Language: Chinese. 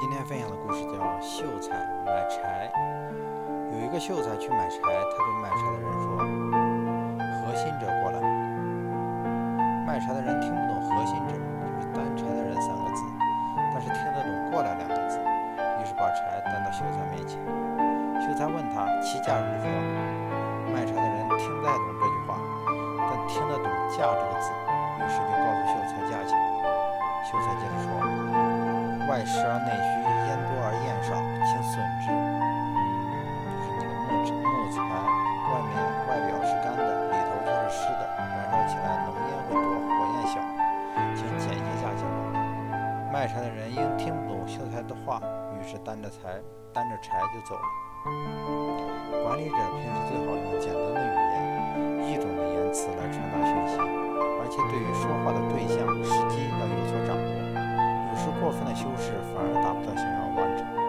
今天分享的故事叫《秀才买柴》。有一个秀才去买柴，他对卖柴的人说：“核心者过来。”卖柴的人听不懂“核心者”，就是担柴的人三个字，但是听得懂“过来”两个字，于是把柴担到秀才面前。秀才问他起价如何，卖柴的人听不太懂这句话，但听得懂“价”这个字，于是就告诉秀才价钱。秀才接着说。外实而内虚，烟多而焰少，请损之。就是那个木木材，外面外表是干的，里头却是湿的，燃烧起来浓烟会多，火焰小，请减些价钱吧。卖柴的人因听不懂秀才的话，于是担着柴担着柴就走了。管理者平时最好用简单的语言、易懂的言辞来传达讯息，而且对于说话的对象、时机。过分的修饰反而达不到想要完成